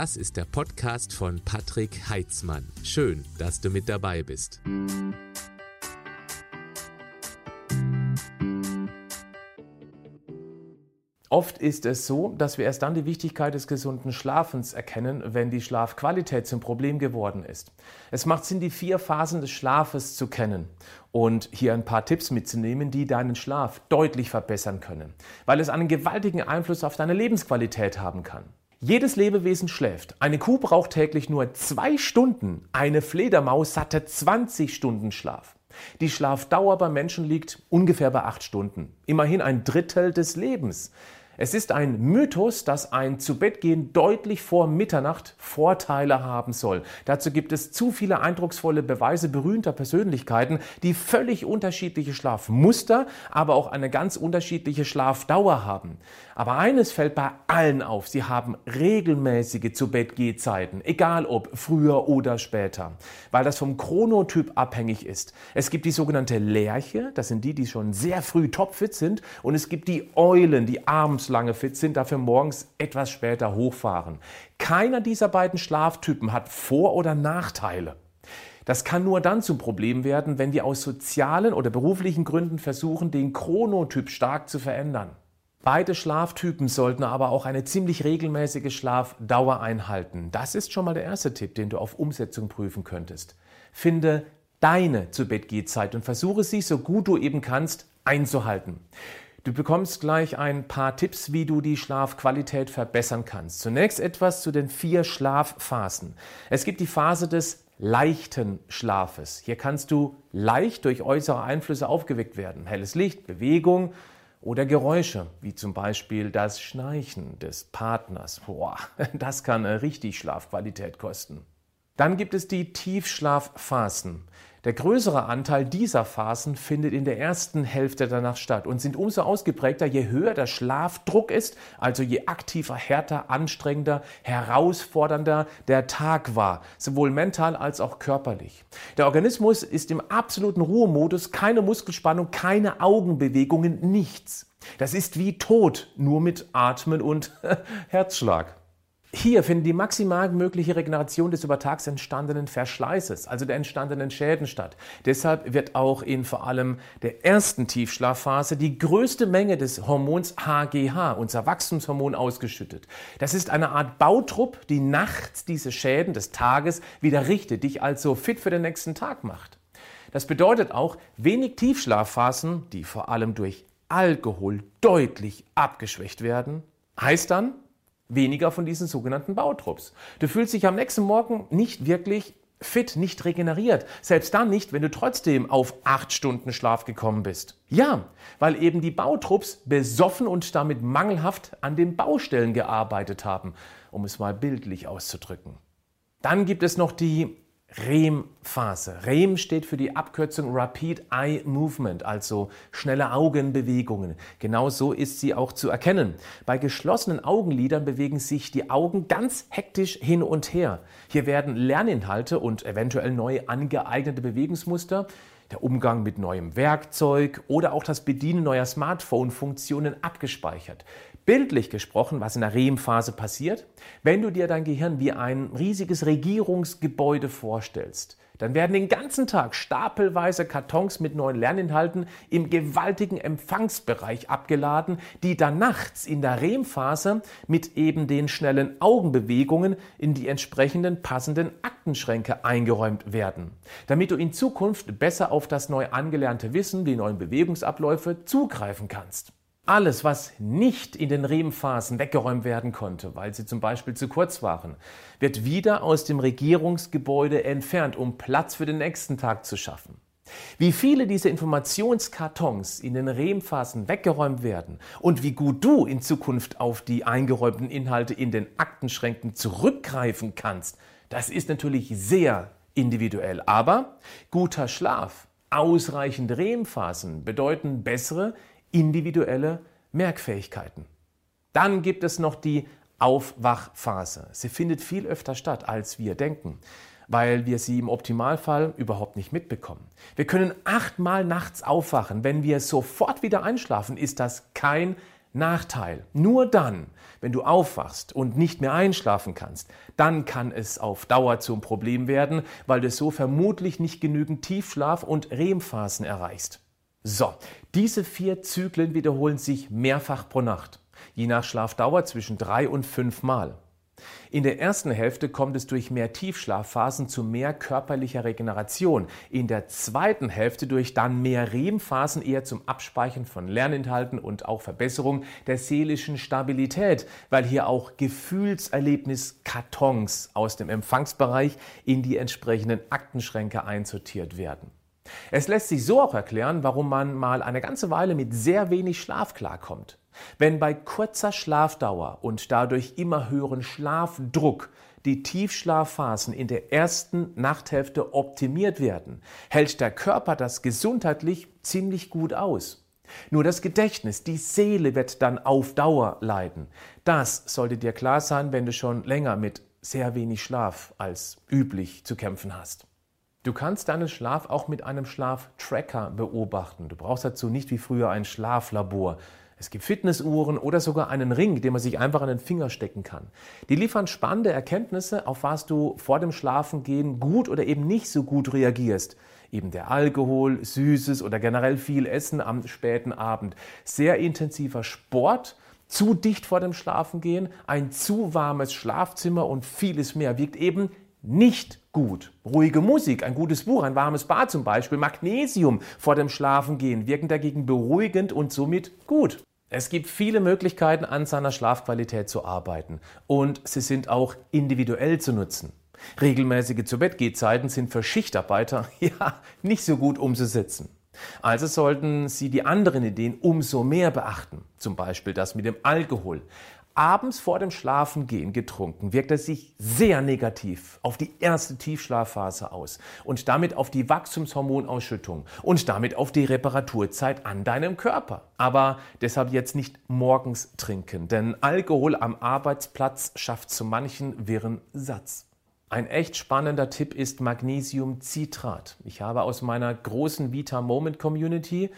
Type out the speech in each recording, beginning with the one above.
Das ist der Podcast von Patrick Heitzmann. Schön, dass du mit dabei bist. Oft ist es so, dass wir erst dann die Wichtigkeit des gesunden Schlafens erkennen, wenn die Schlafqualität zum Problem geworden ist. Es macht Sinn, die vier Phasen des Schlafes zu kennen und hier ein paar Tipps mitzunehmen, die deinen Schlaf deutlich verbessern können, weil es einen gewaltigen Einfluss auf deine Lebensqualität haben kann. Jedes Lebewesen schläft. Eine Kuh braucht täglich nur zwei Stunden, eine Fledermaus satte 20 Stunden Schlaf. Die Schlafdauer beim Menschen liegt ungefähr bei acht Stunden. Immerhin ein Drittel des Lebens. Es ist ein Mythos, dass ein Zubettgehen deutlich vor Mitternacht Vorteile haben soll. Dazu gibt es zu viele eindrucksvolle Beweise berühmter Persönlichkeiten, die völlig unterschiedliche Schlafmuster, aber auch eine ganz unterschiedliche Schlafdauer haben. Aber eines fällt bei allen auf, sie haben regelmäßige Zubettgehzeiten, egal ob früher oder später, weil das vom Chronotyp abhängig ist. Es gibt die sogenannte Lerche, das sind die, die schon sehr früh topfit sind, und es gibt die Eulen, die abends lange fit sind, dafür morgens etwas später hochfahren. Keiner dieser beiden Schlaftypen hat Vor- oder Nachteile. Das kann nur dann zum Problem werden, wenn wir aus sozialen oder beruflichen Gründen versuchen, den Chronotyp stark zu verändern. Beide Schlaftypen sollten aber auch eine ziemlich regelmäßige Schlafdauer einhalten. Das ist schon mal der erste Tipp, den du auf Umsetzung prüfen könntest. Finde deine Zu-Bett-Gehzeit und versuche sie, so gut du eben kannst, einzuhalten. Du bekommst gleich ein paar Tipps, wie du die Schlafqualität verbessern kannst. Zunächst etwas zu den vier Schlafphasen. Es gibt die Phase des leichten Schlafes. Hier kannst du leicht durch äußere Einflüsse aufgeweckt werden. Helles Licht, Bewegung oder Geräusche, wie zum Beispiel das Schnarchen des Partners. Boah, das kann richtig Schlafqualität kosten. Dann gibt es die Tiefschlafphasen. Der größere Anteil dieser Phasen findet in der ersten Hälfte der Nacht statt und sind umso ausgeprägter, je höher der Schlafdruck ist, also je aktiver, härter, anstrengender, herausfordernder der Tag war, sowohl mental als auch körperlich. Der Organismus ist im absoluten Ruhemodus, keine Muskelspannung, keine Augenbewegungen, nichts. Das ist wie tot, nur mit Atmen und Herzschlag. Hier findet die maximal mögliche Regeneration des über Tags entstandenen Verschleißes, also der entstandenen Schäden statt. Deshalb wird auch in vor allem der ersten Tiefschlafphase die größte Menge des Hormons HGH, unser Wachstumshormon, ausgeschüttet. Das ist eine Art Bautrupp, die nachts diese Schäden des Tages wieder richtet, dich also fit für den nächsten Tag macht. Das bedeutet auch, wenig Tiefschlafphasen, die vor allem durch Alkohol deutlich abgeschwächt werden, heißt dann, weniger von diesen sogenannten Bautrupps. Du fühlst dich am nächsten Morgen nicht wirklich fit, nicht regeneriert. Selbst dann nicht, wenn du trotzdem auf acht Stunden Schlaf gekommen bist. Ja, weil eben die Bautrupps besoffen und damit mangelhaft an den Baustellen gearbeitet haben, um es mal bildlich auszudrücken. Dann gibt es noch die REM-Phase. REM steht für die Abkürzung Rapid Eye Movement, also schnelle Augenbewegungen. Genau so ist sie auch zu erkennen. Bei geschlossenen Augenlidern bewegen sich die Augen ganz hektisch hin und her. Hier werden Lerninhalte und eventuell neu angeeignete Bewegungsmuster der Umgang mit neuem Werkzeug oder auch das Bedienen neuer Smartphone-Funktionen abgespeichert. Bildlich gesprochen, was in der REM-Phase passiert, wenn du dir dein Gehirn wie ein riesiges Regierungsgebäude vorstellst, dann werden den ganzen Tag stapelweise Kartons mit neuen Lerninhalten im gewaltigen Empfangsbereich abgeladen, die dann nachts in der REM-Phase mit eben den schnellen Augenbewegungen in die entsprechenden passenden Aktenschränke eingeräumt werden, damit du in Zukunft besser auf das neu angelernte Wissen, die neuen Bewegungsabläufe zugreifen kannst. Alles, was nicht in den REM-Phasen weggeräumt werden konnte, weil sie zum Beispiel zu kurz waren, wird wieder aus dem Regierungsgebäude entfernt, um Platz für den nächsten Tag zu schaffen. Wie viele dieser Informationskartons in den REM-Phasen weggeräumt werden und wie gut du in Zukunft auf die eingeräumten Inhalte in den Aktenschränken zurückgreifen kannst, das ist natürlich sehr individuell. Aber guter Schlaf, ausreichend REM-Phasen bedeuten bessere, individuelle Merkfähigkeiten. Dann gibt es noch die Aufwachphase. Sie findet viel öfter statt, als wir denken, weil wir sie im Optimalfall überhaupt nicht mitbekommen. Wir können achtmal nachts aufwachen. Wenn wir sofort wieder einschlafen, ist das kein Nachteil. Nur dann, wenn du aufwachst und nicht mehr einschlafen kannst, dann kann es auf Dauer zum Problem werden, weil du so vermutlich nicht genügend Tiefschlaf und REM-Phasen erreichst. So, diese vier Zyklen wiederholen sich mehrfach pro Nacht, je nach Schlafdauer zwischen drei und fünf Mal. In der ersten Hälfte kommt es durch mehr Tiefschlafphasen zu mehr körperlicher Regeneration. In der zweiten Hälfte durch dann mehr REM-Phasen eher zum Abspeichern von Lerninhalten und auch Verbesserung der seelischen Stabilität, weil hier auch Gefühlserlebniskartons aus dem Empfangsbereich in die entsprechenden Aktenschränke einsortiert werden. Es lässt sich so auch erklären, warum man mal eine ganze Weile mit sehr wenig Schlaf klarkommt. Wenn bei kurzer Schlafdauer und dadurch immer höheren Schlafdruck die Tiefschlafphasen in der ersten Nachthälfte optimiert werden, hält der Körper das gesundheitlich ziemlich gut aus. Nur das Gedächtnis, die Seele wird dann auf Dauer leiden. Das sollte dir klar sein, wenn du schon länger mit sehr wenig Schlaf als üblich zu kämpfen hast. Du kannst deinen Schlaf auch mit einem Schlaftracker beobachten. Du brauchst dazu nicht wie früher ein Schlaflabor. Es gibt Fitnessuhren oder sogar einen Ring, den man sich einfach an den Finger stecken kann. Die liefern spannende Erkenntnisse, auf was du vor dem Schlafengehen gut oder eben nicht so gut reagierst. Eben der Alkohol, Süßes oder generell viel Essen am späten Abend. Sehr intensiver Sport, zu dicht vor dem Schlafengehen, ein zu warmes Schlafzimmer und vieles mehr wirkt eben nicht gut. Ruhige Musik, ein gutes Buch, ein warmes Bad zum Beispiel, Magnesium vor dem Schlafengehen wirken dagegen beruhigend und somit gut. Es gibt viele Möglichkeiten, an seiner Schlafqualität zu arbeiten und sie sind auch individuell zu nutzen. Regelmäßige Zu-Bett-Gehzeiten sind für Schichtarbeiter ja nicht so gut umzusetzen. Also sollten Sie die anderen Ideen umso mehr beachten, zum Beispiel das mit dem Alkohol abends vor dem Schlafengehen getrunken, wirkt er sich sehr negativ auf die erste Tiefschlafphase aus und damit auf die Wachstumshormonausschüttung und damit auf die Reparaturzeit an deinem Körper. Aber deshalb jetzt nicht morgens trinken, denn Alkohol am Arbeitsplatz schafft zu manchen wirren Satz. Ein echt spannender Tipp ist Magnesiumcitrat. Ich habe aus meiner großen Vita Moment Community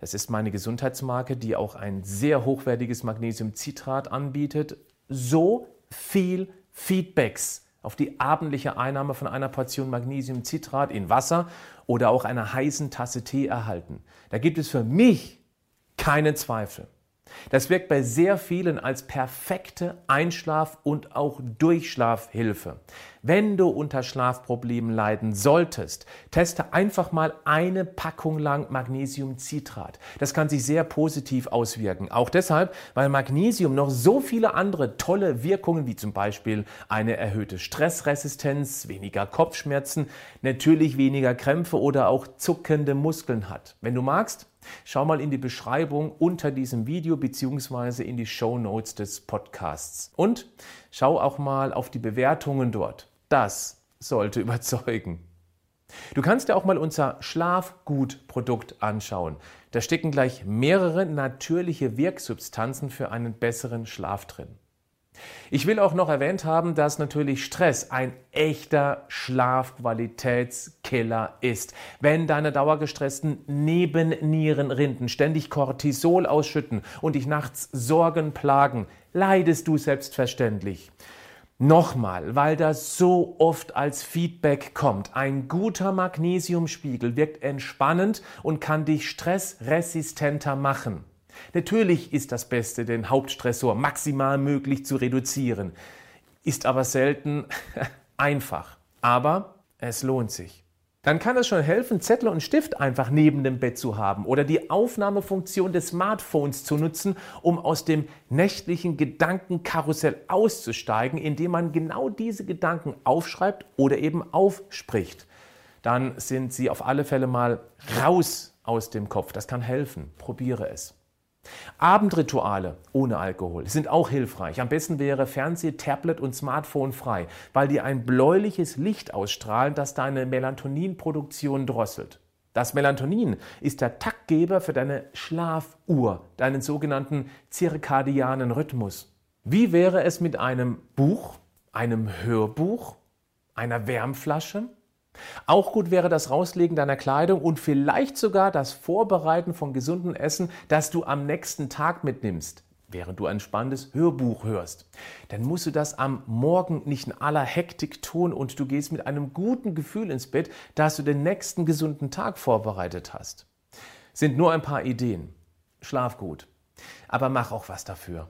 das ist meine Gesundheitsmarke, die auch ein sehr hochwertiges Magnesiumcitrat anbietet. So viel Feedbacks auf die abendliche Einnahme von einer Portion Magnesiumcitrat in Wasser oder auch einer heißen Tasse Tee erhalten. Da gibt es für mich keinen Zweifel. Das wirkt bei sehr vielen als perfekte Einschlaf- und auch Durchschlafhilfe. Wenn du unter Schlafproblemen leiden solltest, teste einfach mal eine Packung lang Magnesiumcitrat. Das kann sich sehr positiv auswirken. Auch deshalb, weil Magnesium noch so viele andere tolle Wirkungen wie zum Beispiel eine erhöhte Stressresistenz, weniger Kopfschmerzen, natürlich weniger Krämpfe oder auch zuckende Muskeln hat. Wenn du magst, Schau mal in die Beschreibung unter diesem Video bzw. in die Show Notes des Podcasts. Und schau auch mal auf die Bewertungen dort. Das sollte überzeugen. Du kannst dir auch mal unser Schlafgutprodukt anschauen. Da stecken gleich mehrere natürliche Wirksubstanzen für einen besseren Schlaf drin. Ich will auch noch erwähnt haben, dass natürlich Stress ein echter Schlafqualitätskiller ist. Wenn deine dauergestressten Nebennierenrinden ständig Cortisol ausschütten und dich nachts Sorgen plagen, leidest du selbstverständlich. Nochmal, weil das so oft als Feedback kommt. Ein guter Magnesiumspiegel wirkt entspannend und kann dich stressresistenter machen. Natürlich ist das Beste, den Hauptstressor maximal möglich zu reduzieren, ist aber selten einfach. Aber es lohnt sich. Dann kann es schon helfen, Zettel und Stift einfach neben dem Bett zu haben oder die Aufnahmefunktion des Smartphones zu nutzen, um aus dem nächtlichen Gedankenkarussell auszusteigen, indem man genau diese Gedanken aufschreibt oder eben aufspricht. Dann sind sie auf alle Fälle mal raus aus dem Kopf. Das kann helfen. Probiere es. Abendrituale ohne Alkohol sind auch hilfreich. Am besten wäre Fernseh, Tablet und Smartphone frei, weil die ein bläuliches Licht ausstrahlen, das deine Melatoninproduktion drosselt. Das Melatonin ist der Taktgeber für deine Schlafuhr, deinen sogenannten zirkadianen Rhythmus. Wie wäre es mit einem Buch, einem Hörbuch, einer Wärmflasche? Auch gut wäre das Rauslegen deiner Kleidung und vielleicht sogar das Vorbereiten von gesundem Essen, das du am nächsten Tag mitnimmst. während du ein spannendes Hörbuch hörst, dann musst du das am Morgen nicht in aller Hektik tun und du gehst mit einem guten Gefühl ins Bett, dass du den nächsten gesunden Tag vorbereitet hast. Sind nur ein paar Ideen. Schlaf gut, aber mach auch was dafür.